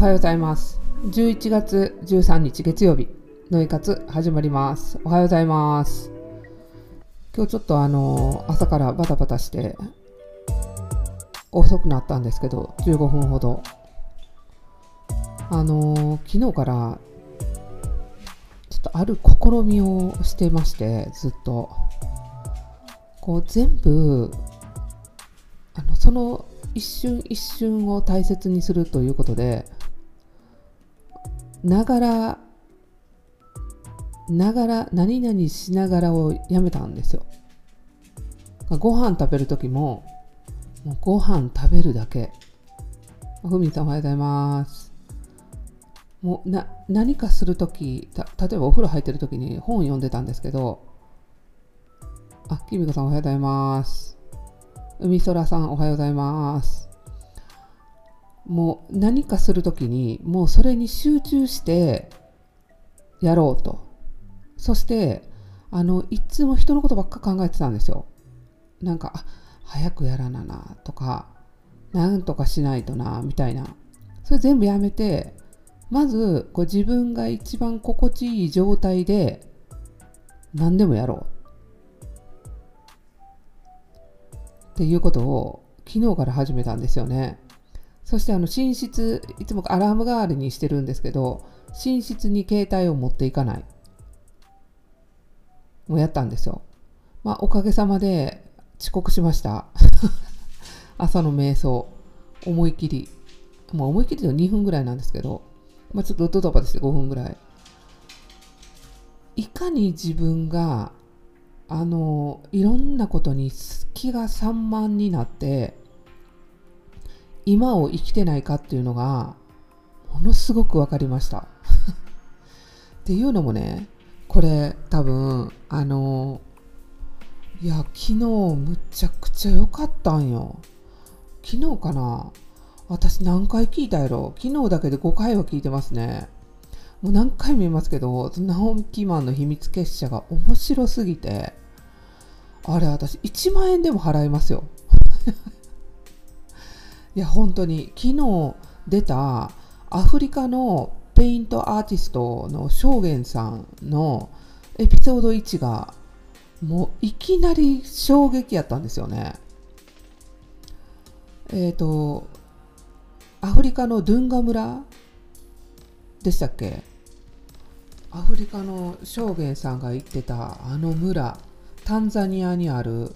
おはようございます。11月13日月曜日、ノイ活始まります。おはようございます。今日ちょっとあの、朝からバタバタして、遅くなったんですけど、15分ほど。あの、昨日から、ちょっとある試みをしてまして、ずっと。こう全部、あのその一瞬一瞬を大切にするということでながらながら何々しながらをやめたんですよ。ご飯食べる時ももうご飯食べるだけ。ふみさんおはようございます。もうな何かする時た例えばお風呂入ってる時に本読んでたんですけどあきみこさんおはようございます。海空さんおはようございます。もう何かするときにもうそれに集中してやろうと。そしてあのいつも人のことばっか考えてたんですよ。なんかあ早くやらななとかなんとかしないとなみたいな。それ全部やめてまずこう自分が一番心地いい状態で何でもやろう。っていうことを昨日から始めたんですよね。そしてあの寝室、いつもアラーム代わりにしてるんですけど、寝室に携帯を持っていかない。もうやったんですよ。まあおかげさまで遅刻しました。朝の瞑想、思い切り。まあ思い切りで2分ぐらいなんですけど、まあちょっとドタバタして5分ぐらい。いかに自分があのいろんなことに気が散漫になって今を生きてないかっていうのがものすごく分かりました。っていうのもねこれ多分あのいや昨日むちゃくちゃ良かったんよ。昨日かな？私何回聞いたやろ？昨日だけで5回は聞いてますね。もう何回も言いますけど、ナオキマンの秘密結社が面白すぎて、あれ私1万円でも払いますよ。いや本当に。昨日出たアフリカのペイントアーティストの Shogenさんのエピソード1がもういきなり衝撃やったんですよね。えっ、ー、とアフリカのドゥンガ村でしたっけ？アフリカの証言さんが言ってたあの村タンザニアにある。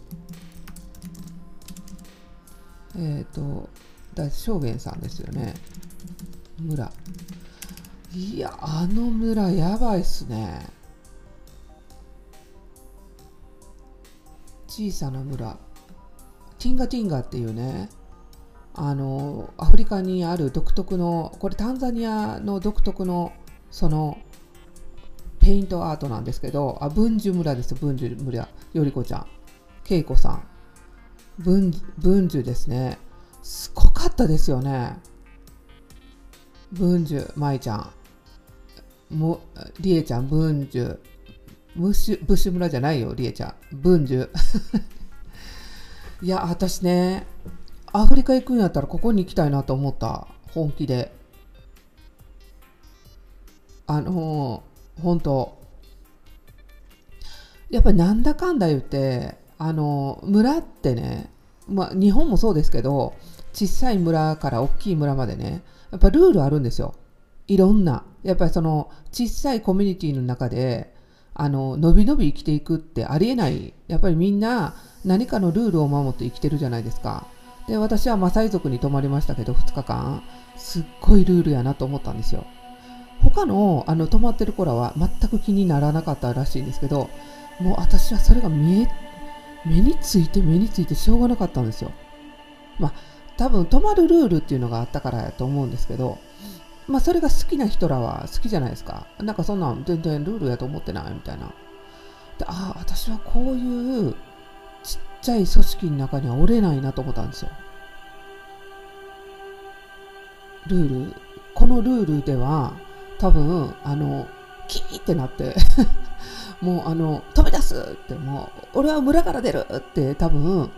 えっ、ー、とだ証言さんですよね。村。いやあの村やばいっすね。小さな村。ティンガティンガっていうねあのアフリカにある独特のこれタンザニアの独特のそのペイントアートなんですけどあ文殊村です文殊村。よりこちゃん。けいこさん。文文殊ですね。すごかったですよね。文殊舞ちゃん。もりえちゃん文殊。ブッシュブッシュ村じゃないよりえちゃん。文殊。いや私ねアフリカ行くんやったらここに行きたいなと思った。本気で。あのー、本当。やっぱりなんだかんだ言ってあのー、村ってねまあ日本もそうですけど小さい村から大きい村までねやっぱルールあるんですよ。いろんな。やっぱりその小さいコミュニティの中であの伸び伸び生きていくってありえない。やっぱりみんな何かのルールを守って生きてるじゃないですか。で私はマサイ族に泊まりましたけど2日間。すっごいルールやなと思ったんですよ。他のあの泊まってる子らは全く気にならなかったらしいんですけどもう私はそれが見え目について目についてしょうがなかったんですよ。まあ多分泊まるルールっていうのがあったからやと思うんですけどまあそれが好きな人らは好きじゃないですかなんかそんなん全然ルールやと思ってないみたいなでああ私はこういうちっちゃい組織の中にはおれないなと思ったんですよ。ルール、このルールでは多分、あの、キーってなって もうあの、飛び出すってもう、俺は村から出るって多分、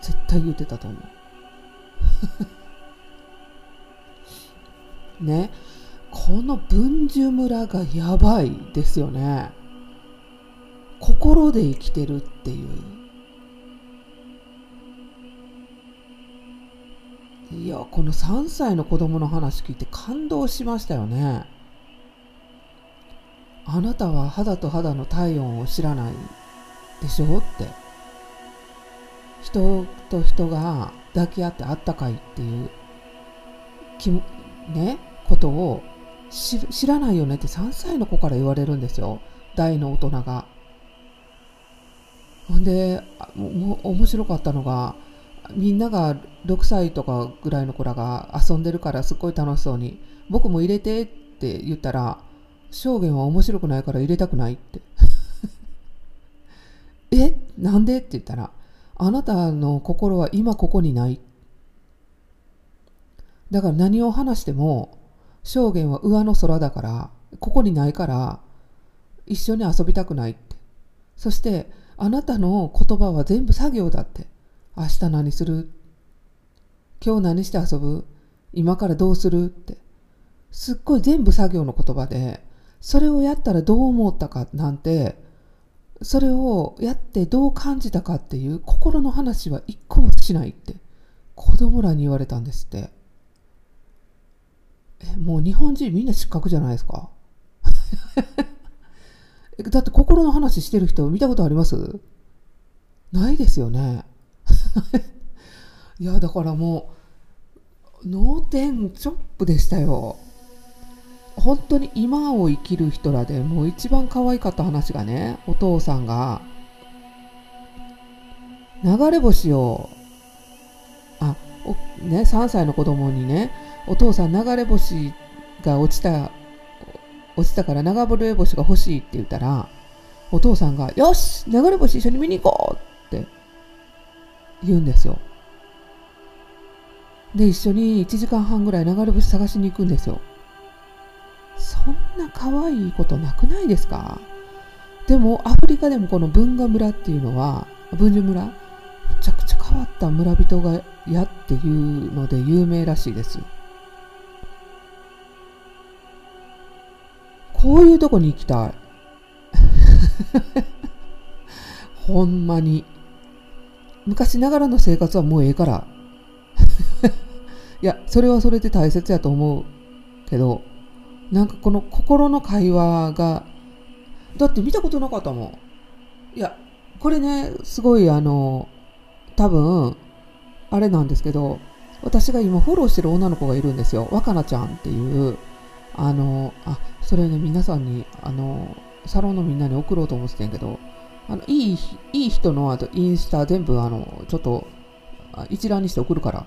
絶対言ってたと思う。ね。この文殊村がやばいですよね。心で生きてるっていう。いやこの3歳の子供の話聞いて感動しましたよね。あなたは肌と肌の体温を知らないでしょうって。人と人が抱き合ってあったかいっていうきねことを知らないよねって3歳の子から言われるんですよ大の大人が。ほんで面白かったのがみんなが6歳とかぐらいの子らが遊んでるからすっごい楽しそうに「僕も入れて」って言ったら「証言は面白くないから入れたくない」って「え？なんで?」って言ったら「あなたの心は今ここにない」だから何を話しても証言は上の空だからここにないから一緒に遊びたくないって。そしてあなたの言葉は全部作業だって。明日何する？今日何して遊ぶ？今からどうするって。すっごい全部作業の言葉でそれをやったらどう思ったかなんてそれをやってどう感じたかっていう心の話は一個もしないって子供らに言われたんですって。えもう日本人みんな失格じゃないですか？だって心の話してる人見たことあります？ないですよね。いやだからもう脳天チョップでしたよ。本当に今を生きる人らでもう一番可愛かった話がねお父さんが流れ星をあおね3歳の子供にねお父さん流れ星が落ちた落ちたから流れ星が欲しいって言ったらお父さんが「よし流れ星一緒に見に行こう!」って言うんですよで一緒に1時間半ぐらい流れ星探しに行くんですよそんな可愛いことなくないですか？でもアフリカでもこの文化村っていうのは文殊村むちゃくちゃ変わった村人がやっていうので有名らしいですこういうとこに行きたい。ほんまに。昔ながらの生活はもうええから。いや、それはそれで大切やと思うけど、なんかこの心の会話が、だって見たことなかったもん。いや、これね、すごいあの、多分、あれなんですけど、私が今フォローしてる女の子がいるんですよ。若菜ちゃんっていう、あの、あ、それね、皆さんに、あの、サロンのみんなに送ろうと思ってたんやけど、あの、いい、いい人のあとインスタ全部、あの、ちょっと、一覧にして送るから。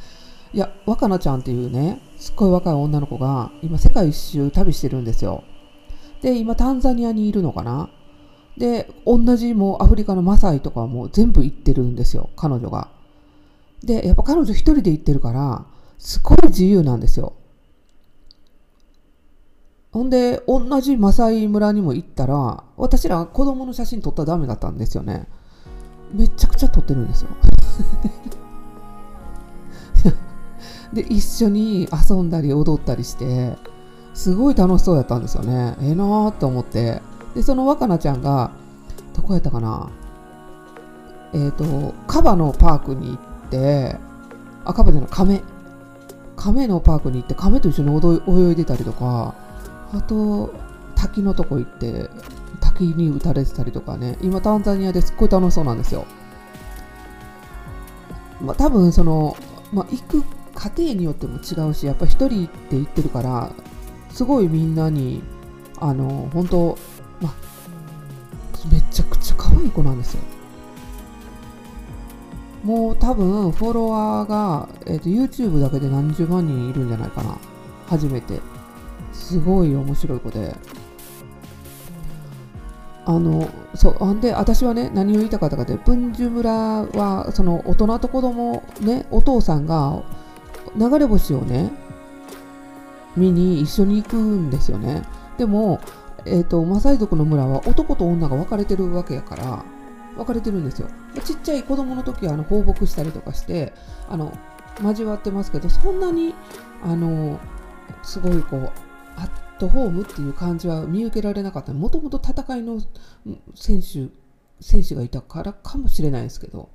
いや、若菜ちゃんっていうね、すっごい若い女の子が、今世界一周旅してるんですよ。で、今タンザニアにいるのかな？で、同じもうアフリカのマサイとかも全部行ってるんですよ、彼女が。で、やっぱ彼女一人で行ってるから、すごい自由なんですよ。ほんで、同じマサイ村にも行ったら、私ら子供の写真撮ったらダメだったんですよね。めちゃくちゃ撮ってるんですよ。で、一緒に遊んだり踊ったりして、すごい楽しそうやったんですよね。ええー、なーって思って。で、その若菜ちゃんが、どこやったかなえっ、ー、と、カバのパークに行って、あ、カバじゃない、亀。亀のパークに行って、亀と一緒に泳いでたりとか、あと滝のとこ行って滝に打たれてたりとかね今タンザニアですっごい楽しそうなんですよまあ多分その、まあ、行く家庭によっても違うしやっぱ一人って言ってるからすごいみんなにあの本当まめちゃくちゃ可愛い子なんですよ。もう多分フォロワーが、えーと、と YouTube だけで何十万人いるんじゃないかな。初めて。すごい面白い子で。あのそうで私はね何を言いたかったかって文殊村はその大人と子供ねお父さんが流れ星をね見に一緒に行くんですよね。でも、えーと、マサイ族の村は男と女が分かれてるわけやから分かれてるんですよ。ちっちゃい子供の時はあの放牧したりとかしてあの交わってますけどそんなにあのすごいこうアットホームっていう感じは見受けられなかった。もともと戦いの選手選手がいたからかもしれないですけど。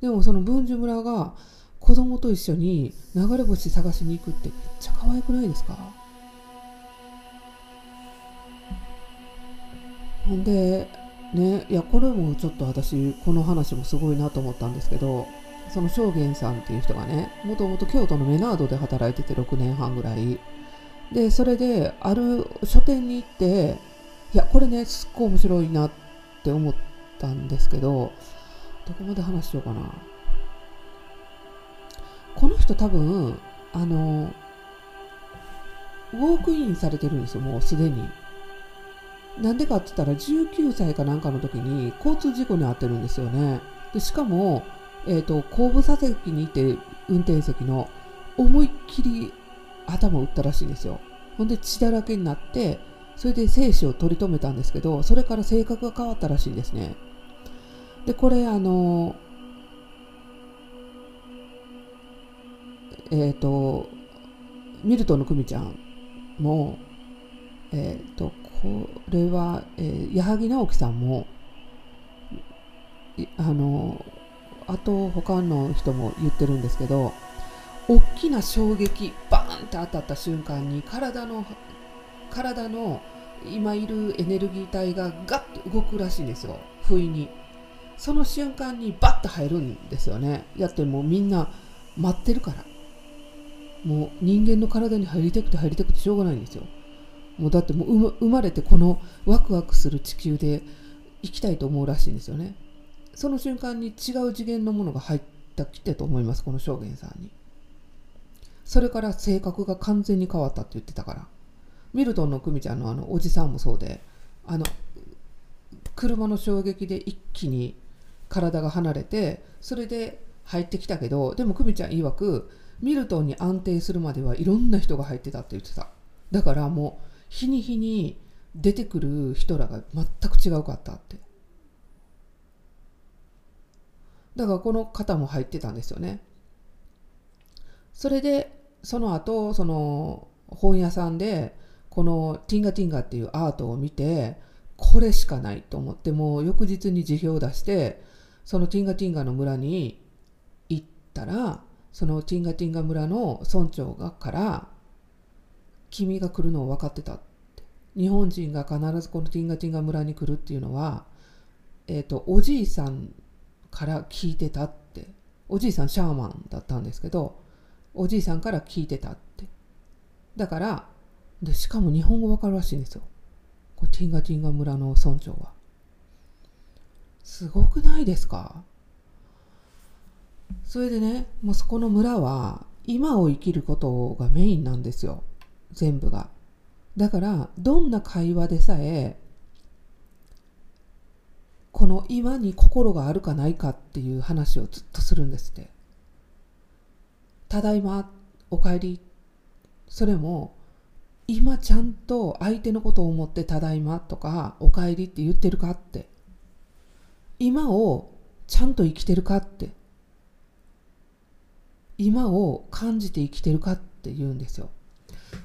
でもその文殊村が子供と一緒に流れ星探しに行くってめっちゃ可愛くないですか？ほんでねいやこれもちょっと私この話もすごいなと思ったんですけどその正元さんっていう人がねもともと京都のメナードで働いてて6年半ぐらい。でそれである書店に行っていやこれねすっごい面白いなって思ったんですけどどこまで話しようかな。この人多分あのウォークインされてるんですよもうすでに。なんでかって言ったら19歳かなんかの時に交通事故に遭ってるんですよね。でしかも、えーと、後部座席にいて運転席の思いっきり頭を打ったらしいんですよ。ほんで血だらけになってそれで生死を取り留めたんですけどそれから性格が変わったらしいんですね。でこれあのえっ、ー、とミルトンの久美ちゃんもえっ、ー、とこれは、えー、矢作直樹さんもあのあと他の人も言ってるんですけど大きな衝撃バーンって当たった瞬間に体の体の今いるエネルギー体がガッと動くらしいんですよ。不意に。その瞬間にバッと入るんですよね。やってもうみんな待ってるから。もう人間の体に入りたくて入りたくてしょうがないんですよ。もうだってもう生まれてこのワクワクする地球で生きたいと思うらしいんですよね。その瞬間に違う次元のものが入ったきてと思いますこの証言さんに。それから性格が完全に変わったって言ってたから。ミルトンの久美ちゃんのあのおじさんもそうであの車の衝撃で一気に体が離れてそれで入ってきたけどでも久美ちゃん曰くミルトンに安定するまではいろんな人が入ってたって言ってた。だからもう日に日に出てくる人らが全く違うかったって。だからこの方も入ってたんですよね。それでその後その本屋さんでこのティンガティンガっていうアートを見てこれしかないと思ってもう翌日に辞表を出してそのティンガティンガの村に行ったらそのティンガティンガ村の村長がから君が来るのを分かってたって。日本人が必ずこのティンガティンガ村に来るっていうのは、えーと、おじいさんから聞いてたって。おじいさんシャーマンだったんですけどおじいさんから聞いてたって。だからでしかも日本語わかるらしいんですよ。これティンガティンガ村の村長は。すごくないですか？それでねもうそこの村は今を生きることがメインなんですよ。全部が。だからどんな会話でさえこの今に心があるかないかっていう話をずっとするんですって。ただいまおかえり。それも今ちゃんと相手のことを思ってただいまとかおかえりって言ってるかって。今をちゃんと生きてるかって。今を感じて生きてるかって言うんですよ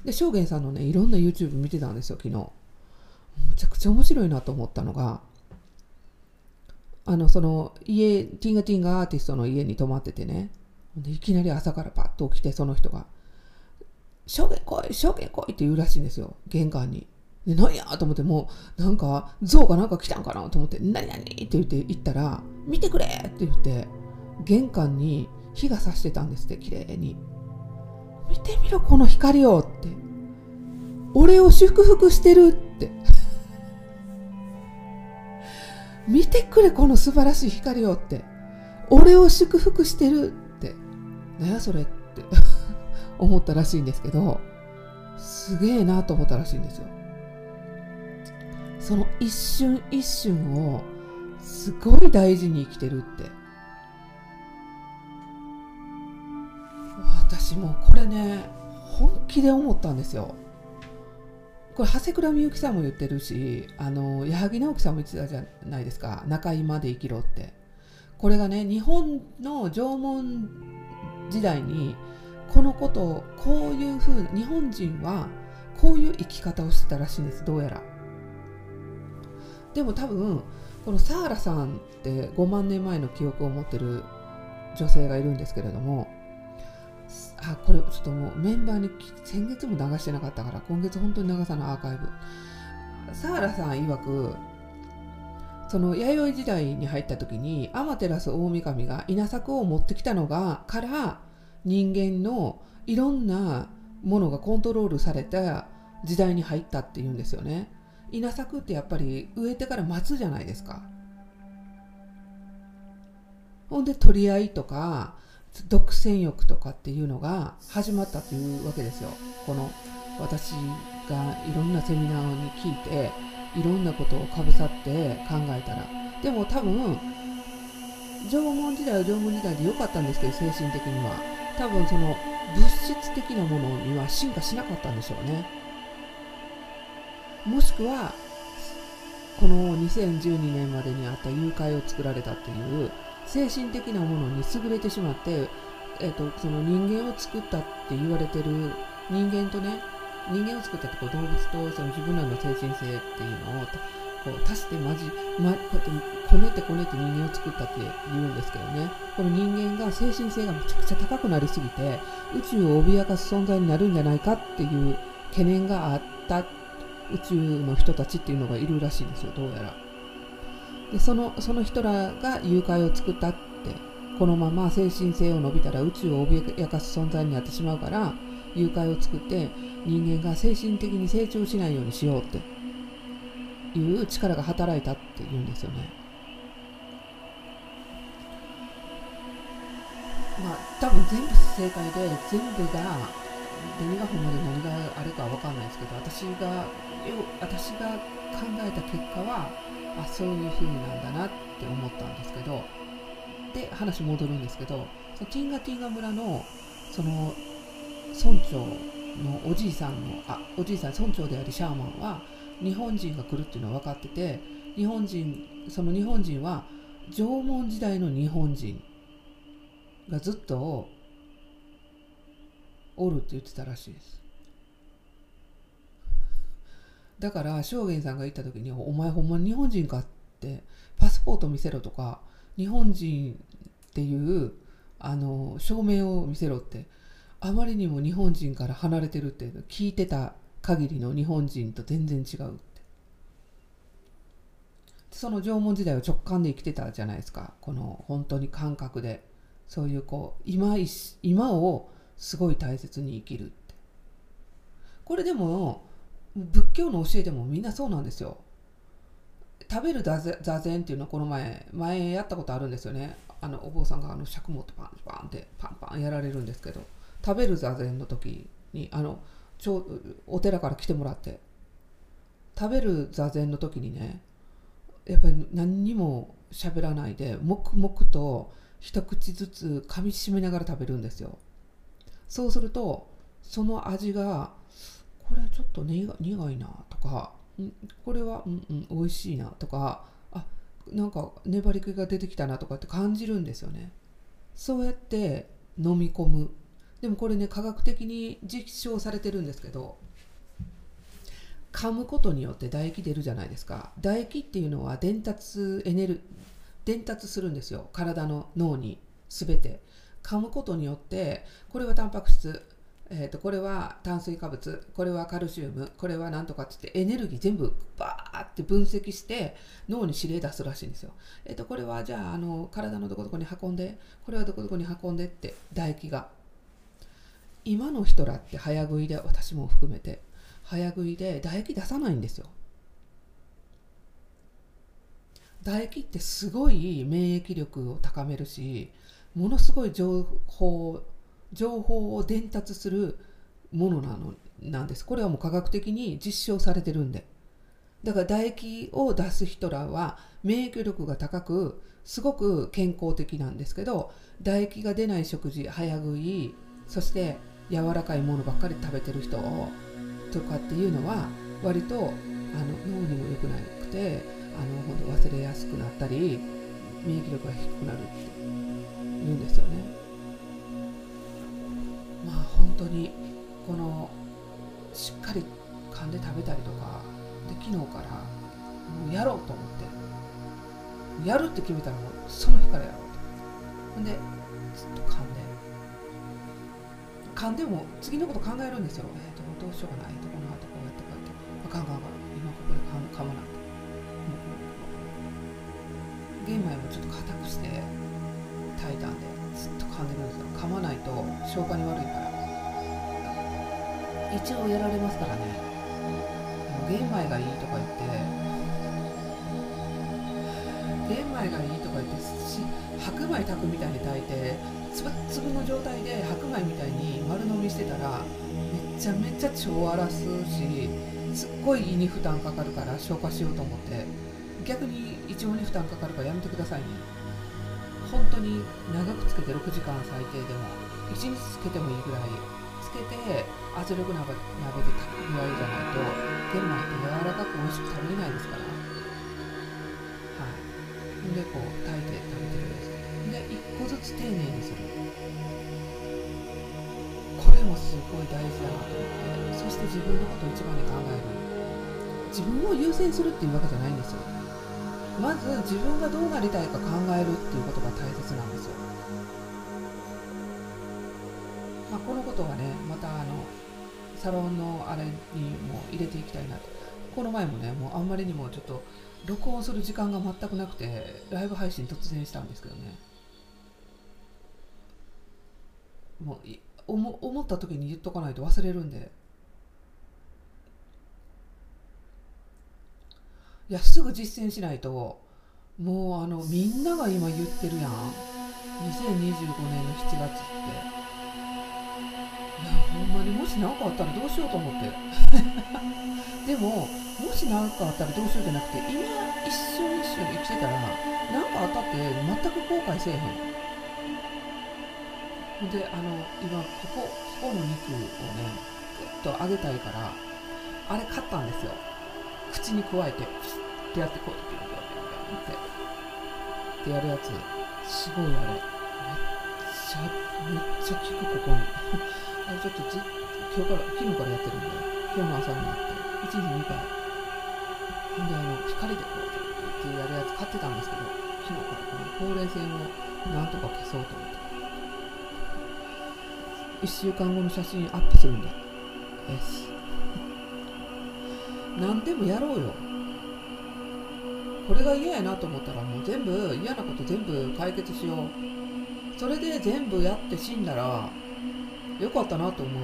で正元さんのねいろんな YouTube 見てたんですよ昨日むちゃくちゃ面白いなと思ったのがあのその家ティンガティンガアーティストの家に泊まっててねでいきなり朝からパッと起きてその人が「証言来い証言来い」って言うらしいんですよ玄関に。で何やと思ってもうなんか象がなんか来たんかなと思って「何何?」って言って行ったら「見てくれ!」って言って玄関に火がさしてたんですって綺麗に。見てみろこの光をって。俺を祝福してるって。見てくれこの素晴らしい光をって。俺を祝福してるって。何やそれって。思ったらしいんですけどすげえなと思ったらしいんですよ。その一瞬一瞬をすごい大事に生きてるって。私もこれね本気で思ったんですよ。これ長谷倉美幸さんも言ってるしあの矢作直樹さんも言ってたじゃないですか。中居まで生きろって。これがね日本の縄文時代にこのことをこういうふう日本人はこういう生き方をしてたらしいんですどうやら。でも多分このサーラさんって5万年前の記憶を持ってる女性がいるんですけれどもあこれちょっともうメンバーに先月も流してなかったから今月本当に流さないアーカイブ。サーラさん曰くその弥生時代に入った時にアマテラス大神が稲作を持ってきたのがから人間のいろんなものがコントロールされた時代に入ったっていうんですよね。稲作ってやっぱり植えてから待つじゃないですか。ほんで取り合いとか独占欲とかっていうのが始まったというわけですよ。この私がいろんなセミナーに聞いていろんなことをかぶさって考えたら。でも多分縄文時代は縄文時代で良かったんですけど精神的には。多分その物質的なものには進化しなかったんでしょうね。もしくはこの2012年までにあった誘拐を作られたっていう精神的なものに優れてしまって、えーと、その人間を作ったって言われてる人間とね人間を作ったってこう動物とその自分らの精神性っていうのをこう足してまじ、ま、こうやってこねてこねて人間を作ったって言うんですけどねこの人間が精神性がめちゃくちゃ高くなりすぎて宇宙を脅かす存在になるんじゃないかっていう懸念があった宇宙の人たちっていうのがいるらしいんですよどうやら。でそのその人らが誘拐を作ったってこのまま精神性を伸びたら宇宙を脅かす存在になってしまうから誘拐を作って人間が精神的に成長しないようにしようっていう力が働いたっていうんですよね。まあ多分全部正解で全部が何がほんまで何があれかわかんないですけど私が私が考えた結果はあそういう風なんだなって思ったんですけどで話戻るんですけどそのティンガティンガ村のその村長のおじいさんのあおじいさん村長でありシャーマンは日本人が来るっていうのは分かってて日本人その日本人は縄文時代の日本人がずっとおるって言ってたらしいです。だから正元さんが言った時に「お前ほんま日本人か?」ってパスポート見せろとか日本人っていうあの証明を見せろってあまりにも日本人から離れてるって聞いてた限りの日本人と全然違うって。その縄文時代を直感で生きてたじゃないですか。この本当に感覚で。そういうこう今今をすごい大切に生きるって。これでも仏教の教えでもみんなそうなんですよ。食べる座禅っていうのはこの前前やったことあるんですよね。あのお坊さんがあの尺持ってパンパンってパンパンやられるんですけど食べる座禅の時にあのちょお寺から来てもらって食べる座禅の時にねやっぱり何にも喋らないで黙々と一口ずつ噛みしめながら食べるんですよ。そうするとその味がこれちょっと苦いなとかこれはうんうん美味しいなとかあなんか粘り気が出てきたなとかって感じるんですよね。そうやって飲み込む。でもこれね科学的に実証されてるんですけど噛むことによって唾液出るじゃないですか。唾液っていうのは伝達エネル伝達するんですよ。体の脳に全て。噛むことによってこれはタンパク質えー、とこれは炭水化物これはカルシウムこれは何とかって言ってエネルギー全部バーって分析して脳に指令出すらしいんですよ。えっ、ー、とこれはじゃああの体のどこどこに運んでこれはどこどこに運んでって唾液が。今の人らって早食いで私も含めて早食いで唾液出さないんですよ。唾液ってすごい免疫力を高めるしものすごい情報情報を伝達するものなのなんです。これはもう科学的に実証されてるんで。だから唾液を出す人らは免疫力が高くすごく健康的なんですけど唾液が出ない食事早食いそして柔らかいものばっかり食べてる人とかっていうのは割とあの脳にも良くなくてあの本当忘れやすくなったり免疫力が低くなるって言うんですよね。まあ本当にこのしっかり噛んで食べたりとかで昨日からもうやろうと思ってやるって決めたらもうその日からやろうと。ほんでずっと噛んで。噛んでも次のこと考えるんですよ、えー、どうしようかな、えー、とこの後こうやってこうやって。あかんかんかん今ここで噛噛まなくて、玄米もちょっと硬くして炊いたんで。ずっと噛んでるんですよ。噛まないと消化に悪いから。一応やられますからね。玄米がいいとか言って玄米がいいとか言って白米炊くみたいに炊いてつぶつぶの状態で白米みたいに丸飲みしてたらめちゃめちゃ腸荒らすしすっごい胃に負担かかるから消化しようと思って。逆に胃腸に負担かかるからやめてくださいね。本当に長くつけて6時間最低でも1日つけてもいいぐらいつけて圧力鍋鍋で炊くぐらいじゃないと玄米って柔らかく美味しく食べれないですから。はい。でこう炊いて食べてるんですで1個ずつ丁寧にする。これもすごい大事だなと思って。そして自分のことを一番に考える。自分を優先するっていうわけじゃないんですよ。まず自分がどうなりたいか考えるっていうことが大切なんですよ。まあ、このことはねまたあのサロンのあれにも入れていきたいなと。この前もねもうあんまりにもちょっと録音する時間が全くなくてライブ配信突然したんですけどね。もう思った時に言っとかないと忘れるんで。いやすぐ実践しないともうあのみんなが今言ってるやん。2025年の7月って。いやほんまにもし何かあったらどうしようと思って。でももし何かあったらどうしようじゃなくて今一瞬一瞬生きてたら何かあったって全く後悔せえへん。であの今ここここの肉をねぐっと揚げたいからあれ買ったんですよ。口にくわえてってやってこうってピョンピョンピョンピョンってってやるやつすごいあれめっちゃめっちゃ効くここにあれちょっとず今日から昨日からやってるんで今日の朝になって1時2回ほんであの光でこうってやるやつ買ってたんですけど昨日からこのほうれい線をなんとか消そうと思って1週間後の写真アップするんだよし何でもやろうよこれが嫌やなと思ったらもう全部嫌なこと全部解決しよう。それで全部やって死んだらよかったなと思う。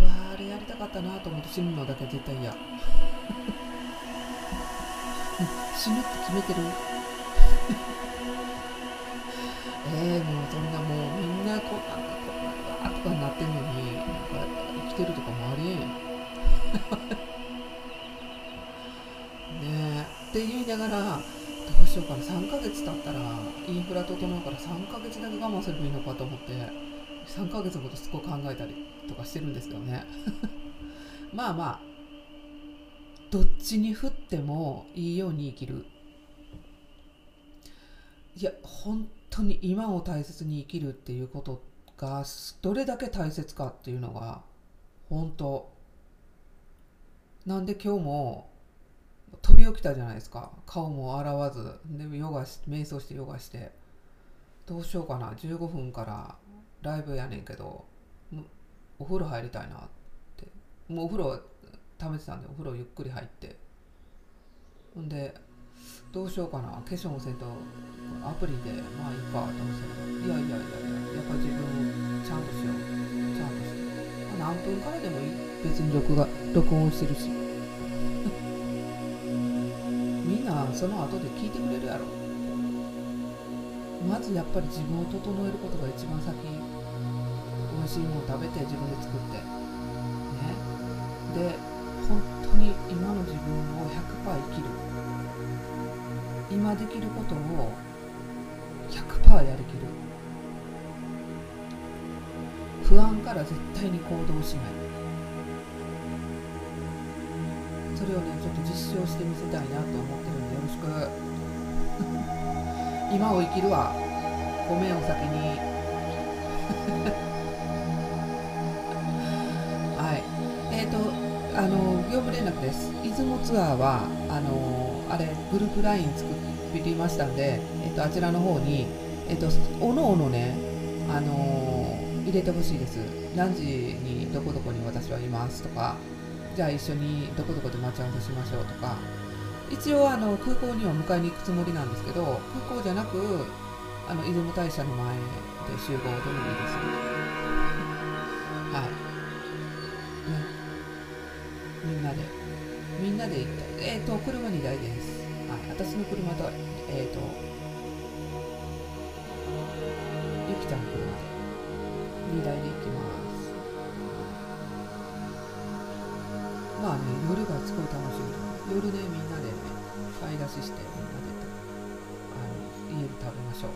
うわあれやりたかったなと思って死ぬのだけ絶対嫌。死ぬって決めてる？えー、もうそんなもうみんなこんなこんなとかになってんのになんか生きてるとかもありえん。って言いながらどうしようかな3ヶ月経ったらインフラ整うから3ヶ月だけ我慢すればいいのかと思って3ヶ月のことすっごい考えたりとかしてるんですけどね。まあまあどっちに振ってもいいように生きる。いや本当に今を大切に生きるっていうことがどれだけ大切かっていうのが本当。なんで今日も飛び起きたじゃないですか。顔も洗わず。でヨガし瞑想してヨガして。どうしようかな。15分からライブやねんけどお風呂入りたいなって。もうお風呂溜めてたんでお風呂ゆっくり入って。ほんでどうしようかな。化粧もせんとアプリでまあいいかと思ってたけど。いやいやいやいややっぱ自分をちゃんとしよう。ちゃんとして何分からでもいい。別に録画録音してるし。みんなその後で聞いてくれるやろ。まずやっぱり自分を整えることが一番先。美味しいもの食べて自分で作って。ね。で本当に今の自分を100%生きる。今できることを100%やりきる。不安から絶対に行動しない。それをねちょっと実証してみせたいなって思ってるんでよろしく。今を生きるわ。ごめんお先に。はい。えっ、ー、とあの業務連絡です。出雲ツアーはあのあれグループ LINE 作りましたんで、えーと、あちらの方に、えーと、とおのおのねあの入れてほしいです。何時にどこどこに私はいますとかじゃあ一緒にどこどこで待ち合わせしましょうとか。一応あの空港には迎えに行くつもりなんですけど空港じゃなくあの出雲大社の前で集合でもいいですはい。ね。みんなで。みんなで行ったえっ、ー、と車2台です。はい。私の車とえっ、ー、と出ししてみんなであの家で食べましょう、は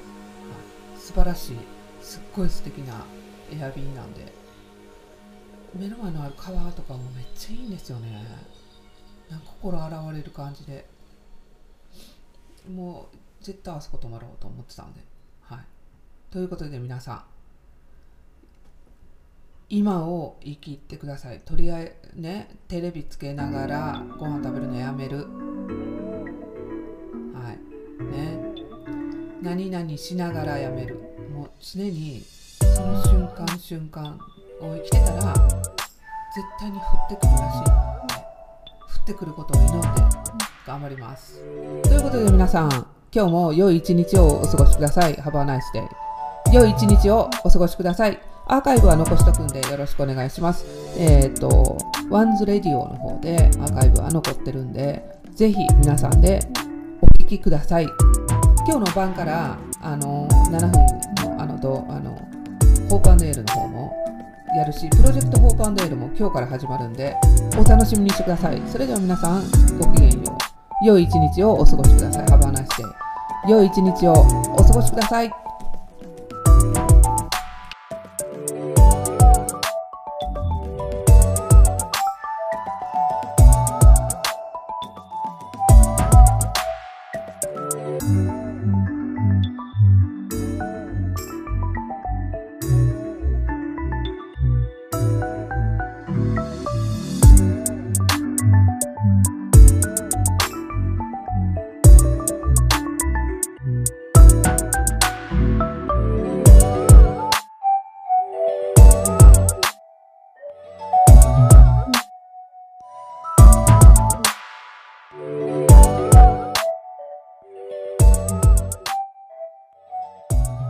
い、素晴らしいすっごい素敵なエアビーなんで。目の前のある川とかもめっちゃいいんですよね。なんか心洗われる感じで。もう絶対あそこ泊まろうと思ってたんで。はい。ということで皆さん今を生きてください。とりあえずねテレビつけながらご飯食べるのやめる。何々しながらやめる。もう常にその瞬間瞬間を生きてたら絶対に降ってくるらしい。降ってくることを祈って頑張ります。ということで皆さん今日も良い一日をお過ごしください。Have a nice day 良い一日をお過ごしください。アーカイブは残しとくんでよろしくお願いします。えっ、ー、と、ワンズレディオの方でアーカイブは残ってるんで、ぜひ皆さんでお聞きください。今日の晩から、あの、7分の、あの、どあの、ホープエールの方もやるし、プロジェクトホープエールも今日から始まるんで、お楽しみにしてください。それでは皆さん、ごきげんよう。良い一日をお過ごしください。Have a nice day. 良い一日をお過ごしください。